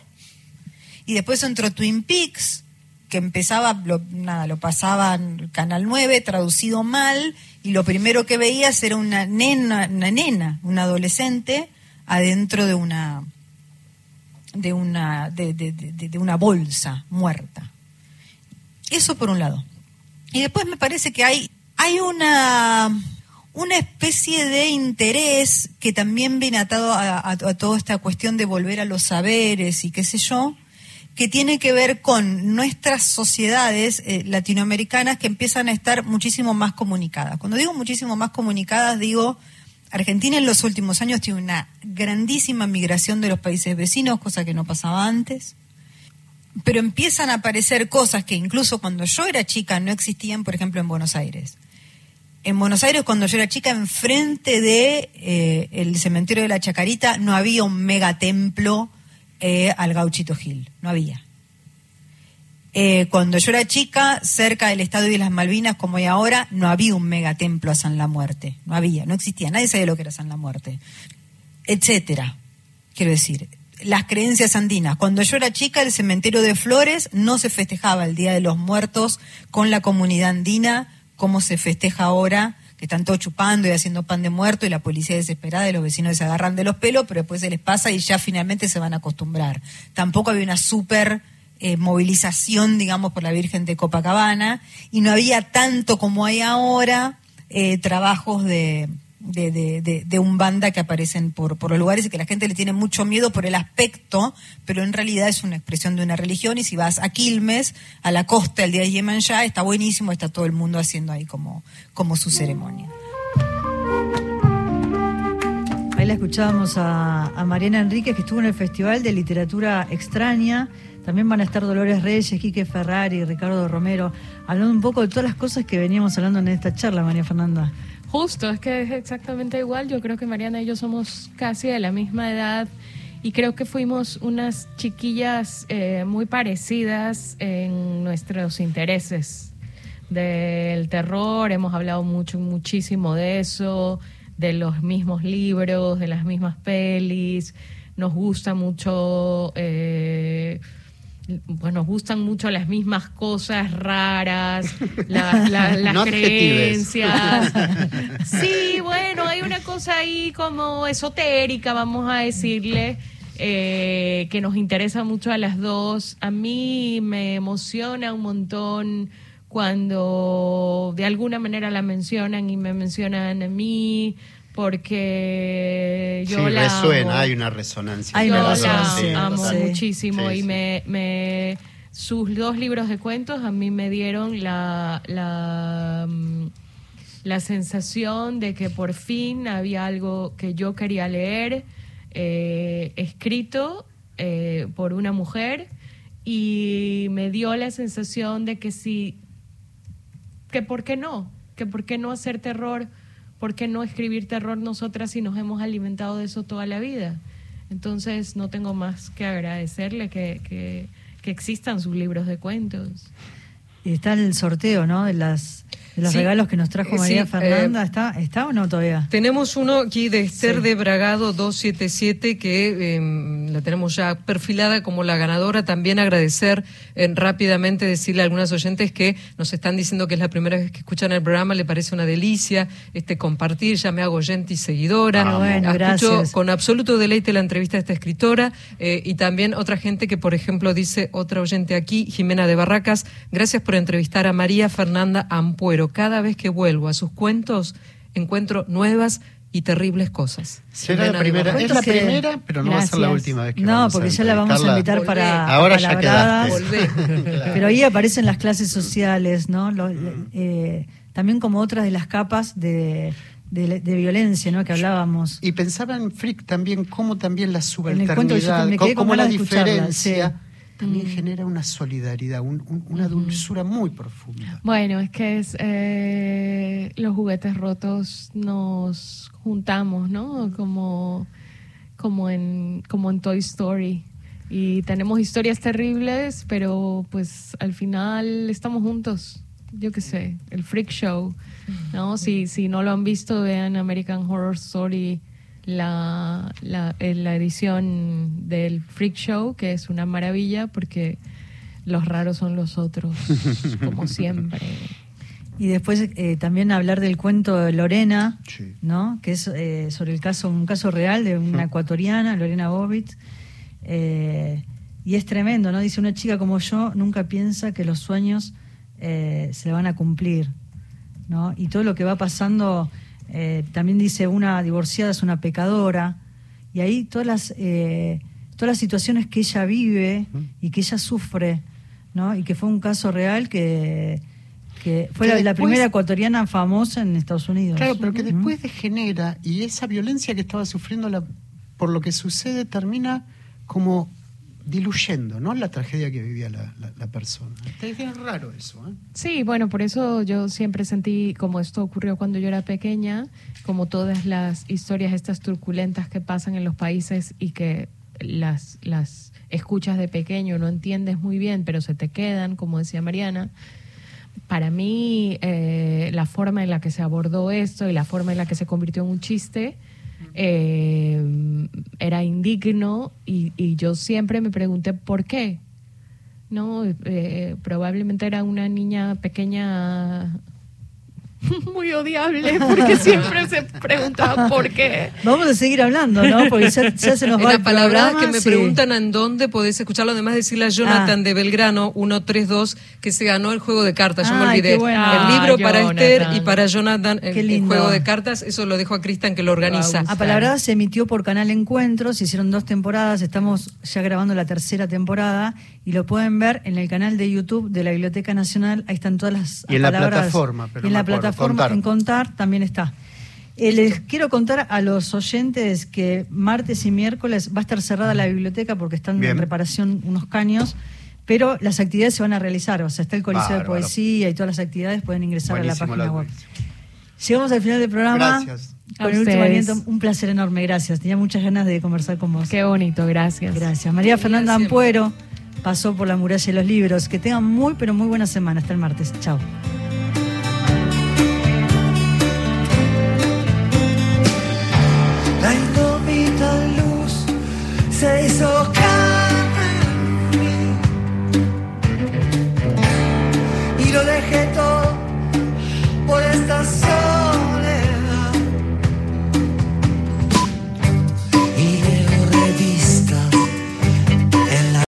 Y después entró Twin Peaks, que empezaba, lo, nada, lo pasaba en Canal 9, traducido mal, y lo primero que veías era una nena, una nena, una adolescente, adentro de una de una de, de una bolsa muerta. Eso por un lado. Y después me parece que hay, hay una una especie de interés que también viene atado a, toda esta cuestión de volver a los saberes y qué sé yo, que tiene que ver con nuestras sociedades eh, latinoamericanas que empiezan a estar muchísimo más comunicadas. Cuando digo muchísimo más comunicadas, digo, Argentina en los últimos años tiene una grandísima migración de los países vecinos, cosa que no pasaba antes. Pero empiezan a aparecer cosas que incluso cuando yo era chica no existían, por ejemplo, en Buenos Aires en Buenos Aires, cuando yo era chica, enfrente de eh, el cementerio de la Chacarita, no había un megatemplo eh, al Gauchito Gil. No había. Eh, cuando yo era chica, cerca del Estadio de las Malvinas, como hay ahora, no había un megatemplo a San la Muerte. No había, no existía. Nadie sabía lo que era San la Muerte. Etcétera. Quiero decir, las creencias andinas. Cuando yo era chica, el cementerio de Flores no se festejaba el Día de los Muertos con la comunidad andina como se festeja ahora, que están todos chupando y haciendo pan de muerto y la policía desesperada y los vecinos se agarran de los pelos, pero después se les pasa y ya finalmente se van a acostumbrar. Tampoco había una super eh, movilización, digamos, por la Virgen de Copacabana y no había tanto como hay ahora eh, trabajos de de, de, de, un banda que aparecen por, por los lugares y que la gente le tiene mucho miedo por el aspecto, pero en realidad es una expresión de una religión y si vas a Quilmes, a la costa el día de Yemanjá, está buenísimo, está todo el mundo haciendo ahí como, como su ceremonia. Ahí la escuchábamos a, a Mariana Enríquez, que estuvo en el Festival de Literatura Extraña. También van a estar Dolores Reyes, Quique Ferrari, Ricardo Romero, hablando un poco de todas las cosas que veníamos hablando en esta charla, María Fernanda. Justo, es que es exactamente igual. Yo creo que Mariana y yo somos casi de la misma edad y creo que fuimos unas chiquillas eh, muy parecidas en nuestros intereses del terror. Hemos hablado mucho, muchísimo de eso, de los mismos libros, de las mismas pelis. Nos gusta mucho. Eh, pues nos gustan mucho las mismas cosas raras, las creencias. Sí, bueno, hay una cosa ahí como esotérica, vamos a decirle, eh, que nos interesa mucho a las dos. A mí me emociona un montón cuando de alguna manera la mencionan y me mencionan a mí porque yo la resuena, hay una resonancia. Hay una resonancia. La amo muchísimo y me, me, sus dos libros de cuentos a mí me dieron la, la, mm, la sensación de que por fin había algo que yo quería leer eh, escrito eh, por una mujer y me dio la sensación de que sí, que por qué no, que por qué no hacer terror ¿por qué no escribir terror nosotras si nos hemos alimentado de eso toda la vida? Entonces no tengo más que agradecerle que, que, que existan sus libros de cuentos. Y está el sorteo, ¿no? De las los regalos que nos trajo María eh, Fernanda, ¿está, ¿está o no todavía? Tenemos uno aquí de Esther de Bragado 277 que em, la tenemos ya perfilada como la ganadora. También agradecer eh, rápidamente, decirle a algunas oyentes que nos están diciendo que es la primera vez que escuchan el programa, le parece una delicia este compartir, ya me hago oyente y seguidora. Ah, bueno, gracias. con absoluto deleite la entrevista de esta escritora eh, y también otra gente que, por ejemplo, dice otra oyente aquí, Jimena de Barracas, gracias por entrevistar a María Fernanda Ampuero cada vez que vuelvo a sus cuentos encuentro nuevas y terribles cosas. Será la primera, es la primera, pero no va a ser la última vez que No, porque ya la vamos a invitar para Ahora ya quedaste. Pero ahí aparecen las clases sociales, ¿no? Eh, también como otras de las capas de, de, violencia, ¿no? Que hablábamos. Y pensaba en Frick también, cómo también la subalternidad, cómo, la diferencia también mm. genera una solidaridad, una dulzura muy profunda. Bueno, es que es eh, los juguetes rotos nos juntamos, ¿no? Como, como, en, como en Toy Story. Y tenemos historias terribles, pero pues al final estamos juntos. Yo qué sé, el Freak Show, ¿no? Si, si no lo han visto, vean American Horror Story la, la, la edición del Freak Show, que es una maravilla porque los raros son los otros, como siempre. Y después eh, también hablar del cuento de Lorena, ¿no? Que es eh, sobre el caso, un caso real de una ecuatoriana, Lorena Bobbitt. Eh, y es tremendo, ¿no? Dice una chica como yo nunca piensa que los sueños se le van a cumplir, ¿no? Y todo lo que va pasando eh, también dice una divorciada es una pecadora, y ahí todas las, eh, todas las situaciones que ella vive y que ella sufre, ¿no? y que fue un caso real que, que fue la, primera ecuatoriana famosa en Estados Unidos. Claro, pero que después degenera y esa violencia que estaba sufriendo la, por lo que sucede termina como diluyendo, ¿no? La tragedia que vivía la, la, persona. Es raro eso, ¿eh? Sí, bueno, por eso yo siempre sentí, como esto ocurrió cuando yo era pequeña, como todas las historias estas turbulentas que pasan en los países y que las, las escuchas de pequeño, no entiendes muy bien, pero se te quedan, como decía Mariana. Para mí, eh, la forma en la que se abordó esto y la forma en la que se convirtió en un chiste eh, era indigno y, yo siempre me pregunté por qué. No, Eh, probablemente era una niña pequeña muy odiable porque siempre se preguntaba por qué. Vamos a seguir hablando, ¿no? Porque ya, ya se nos va palabras programa, que me sí. preguntan en dónde podés escucharlo, además decirle a Jonathan Ah. de Belgrano 132 que se ganó el juego de cartas, yo me olvidé. bueno. El libro Ah, para Jonathan. Esther y para Jonathan el, juego de cartas, eso lo dejo a Cristian que lo organiza. A Palabrada se emitió por Canal Encuentros, se hicieron dos temporadas, estamos ya grabando la tercera temporada y lo pueden ver en el canal de YouTube de la Biblioteca Nacional, ahí están todas las Y en la plataforma, pero Y en no la plataforma, Contar. en Contar también está. Eh, les quiero contar a los oyentes que martes y miércoles va a estar cerrada la biblioteca porque están Bien. en reparación unos caños, pero las actividades se van a realizar, o sea, está el Coliseo de. Poesía y todas las actividades pueden ingresar Buenísimo, a la página la- web. Llegamos al final del programa. Gracias. Con A el último aliento, un placer enorme, gracias. Tenía muchas ganas de conversar con vos. Qué bonito, gracias. Gracias. María Fernanda. Ampuero pasó por la muralla de los libros. Que tengan muy, pero muy buena semana. Hasta el martes. Chao. Se say so kindly y lo dejé todo por esta sola